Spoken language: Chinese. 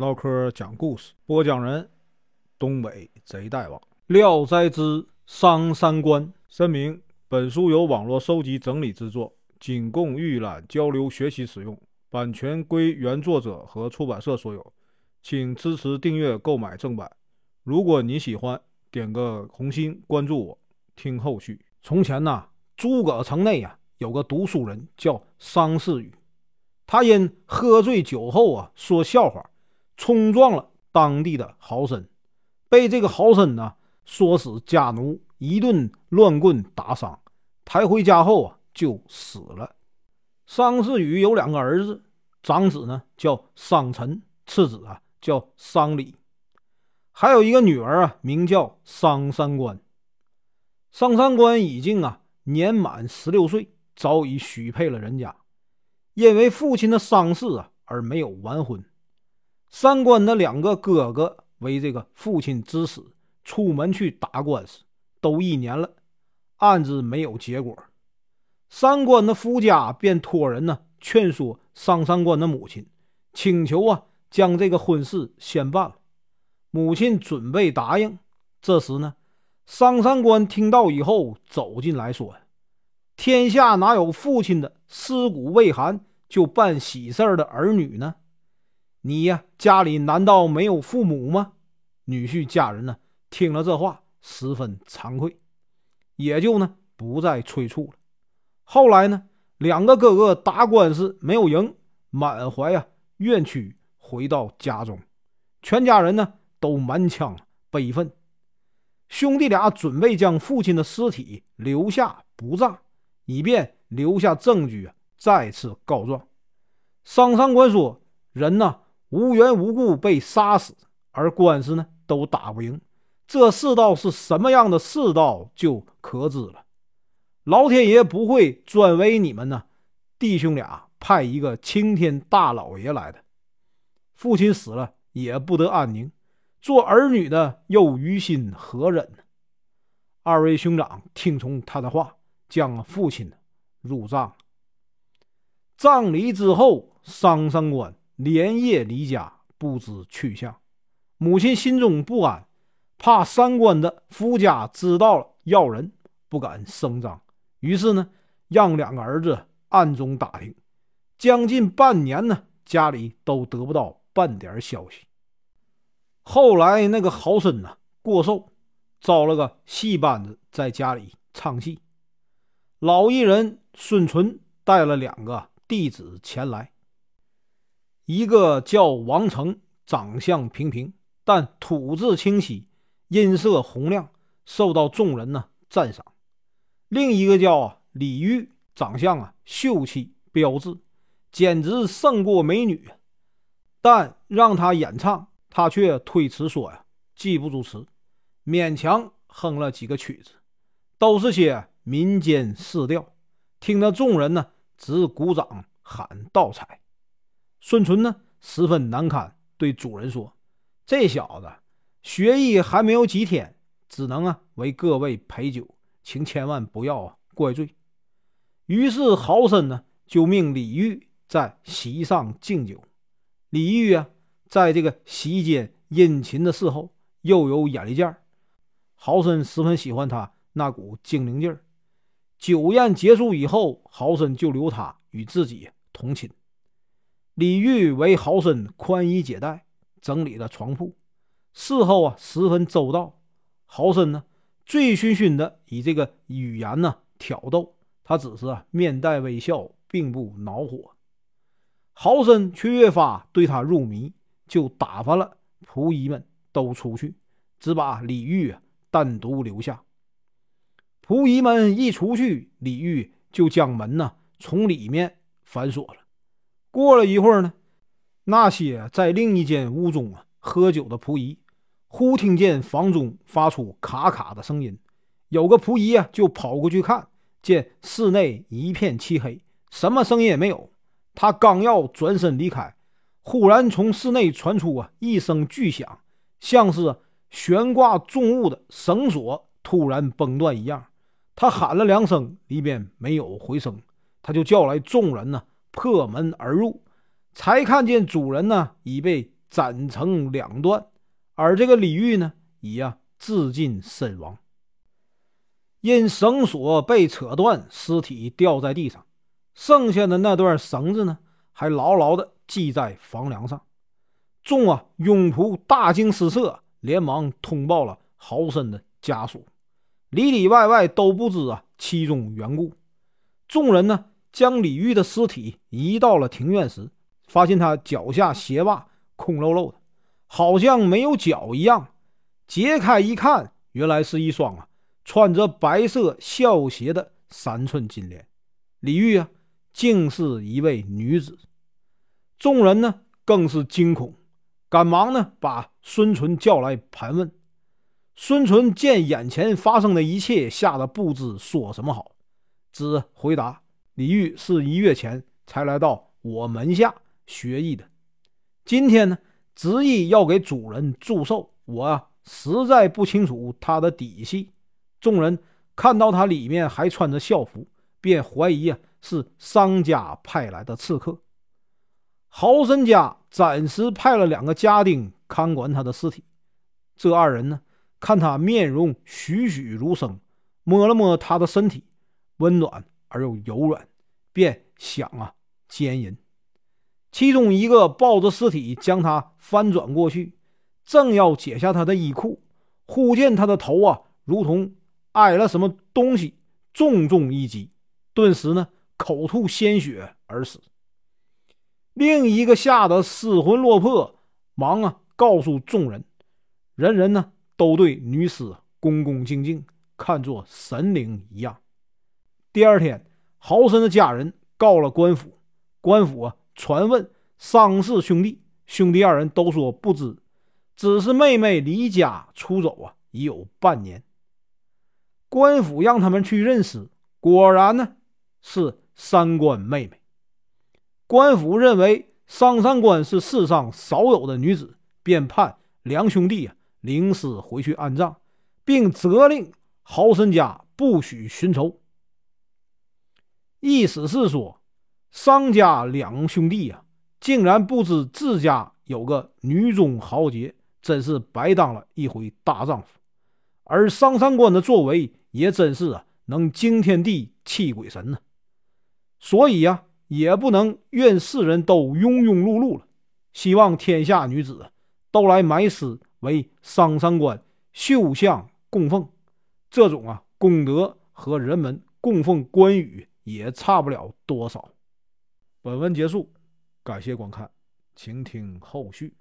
唠嗑讲故事，播讲人：东北贼大王。《聊斋之商三观》声明：本书由网络收集整理制作，仅供预览、交流、学习使用，版权归原作者和出版社所有，请支持订阅、购买正版。如果你喜欢，点个红心，关注我，听后续。从前呐，诸葛城内呀，有个读书人叫商世宇，他因喝醉酒后啊，说笑话。冲撞了当地的豪绅，被这个豪绅呢唆使家奴一顿乱棍打伤，抬回家后啊就死了。商世宇有两个儿子，长子呢叫商臣，次子啊叫商礼，还有一个女儿啊名叫商三官。商三官已经啊年满十六岁，早已许配了人家，因为父亲的丧事啊而没有完婚。三官的两个哥哥为这个父亲之死出门去打官司，都一年了，案子没有结果。三官的夫家便托人呢劝说商三官的母亲，请求啊将这个婚事先办了。母亲准备答应。这时呢，商三官听到以后走进来说：“天下哪有父亲的尸骨未寒就办喜事的儿女呢？”你呀，家里难道没有父母吗？女婿家人呢，听了这话，十分惭愧，也就呢不再催促了。后来呢，两个哥哥打官司没有赢，满怀啊怨屈，回到家中，全家人呢都满腔悲愤。兄弟俩准备将父亲的尸体留下不葬，以便留下证据，再次告状。商三官说：“人呢？”无缘无故被杀死，而官司呢都打不赢，这世道是什么样的世道就可知了。老天爷不会专为你们呢，弟兄俩派一个青天大老爷来的。父亲死了也不得安宁，做儿女的又于心何忍呢？二位兄长听从他的话，将父亲入葬。葬礼之后，商三官。连夜离家，不知去向。母亲心中不安，怕三官的夫家知道了要人，不敢声张。于是呢，让两个儿子暗中打听。将近半年呢，家里都得不到半点消息。后来那个豪绅呢过寿，招了个戏班子在家里唱戏。老艺人孙淳带了两个弟子前来。一个叫王成，长相平平，但吐字清晰，音色洪亮，受到众人呢赞赏。另一个叫李玉，长相啊秀气标致，简直胜过美女。但让他演唱，他却推辞说呀记不住词，勉强哼了几个曲子，都是些民间四调，听得众人呢直鼓掌喊倒彩。孙纯呢，十分难堪，对主人说：“这小子学艺还没有几天，只能啊为各位陪酒，请千万不要啊怪罪。”于是豪绅呢就命李煜在席上敬酒。李煜啊，在这个席间殷勤的侍候，又有眼力见儿，豪绅十分喜欢他那股精灵劲儿。酒宴结束以后，豪绅就留他与自己同寝。李煜为豪绅宽衣解带，整理了床铺，事后啊十分周到。豪绅呢醉醺醺的以这个语言呢挑逗他，只是啊面带微笑，并不恼火。豪绅却越发对他入迷，就打发了仆役们都出去，只把李煜啊单独留下。仆役们一出去，李煜就将门呢从里面反锁了。过了一会儿呢，那些在另一间屋中啊喝酒的仆役，忽听见房中发出咔咔的声音。有个仆役啊就跑过去看，见室内一片漆黑，什么声音也没有。他刚要转身离开，忽然从室内传出啊一声巨响，像是悬挂重物的绳索突然崩断一样。他喊了两声，里边没有回声，他就叫来众人呢。破门而入，才看见主人呢已被斩成两段，而这个李煜呢，已呀自尽身亡。因绳索被扯断，尸体掉在地上，剩下的那段绳子呢，还牢牢的系在房梁上。众啊佣仆大惊失色，连忙通报了豪绅的家属，里里外外都不知啊其中缘故。众人呢将李煜的尸体移到了庭院时，发现他脚下鞋袜空漏漏的，好像没有脚一样。揭开一看，原来是一双啊。穿着白色孝鞋的三寸金莲，李煜啊，竟是一位女子。众人呢，更是惊恐，赶忙呢把孙纯叫来盘问。孙纯见眼前发生的一切，吓得不知说什么好，只回答：“李煜是一月前才来到我门下学艺的，今天呢，执意要给主人祝寿，我，实在不清楚他的底细。”众人看到他里面还穿着校服，便怀疑啊是商家派来的刺客。豪绅家暂时派了两个家丁看管他的尸体。这二人呢，看他面容栩栩如生，摸了摸他的身体，温暖而又柔软，便想啊奸淫。其中一个抱着尸体将他翻转过去，正要解下他的衣裤，忽见他的头啊如同。挨了什么东西，重重一击，顿时呢口吐鲜血而死。另一个吓得失魂落魄，忙啊告诉众人，人人呢都对女尸恭恭敬敬，看作神灵一样。第二天，豪绅的家人告了官府，官府啊传问丧氏兄弟，兄弟二人都说不知，只是妹妹离家出走啊，已有半年。官府让他们去认尸，果然呢是三官妹妹。官府认为商三官是世上少有的女子，便判两兄弟啊领尸回去安葬，并责令豪绅家不许寻仇。意思是说，商家两兄弟啊，竟然不知自家有个女中豪杰，真是白当了一回大丈夫。而商三官的作为。也真是啊，能惊天地泣鬼神呢。所以呀，也不能怨世人都庸庸碌碌了。希望天下女子都来埋尸为商三官绣像供奉。这种啊功德和人们供奉关羽也差不了多少。本文结束，感谢观看，请听后续。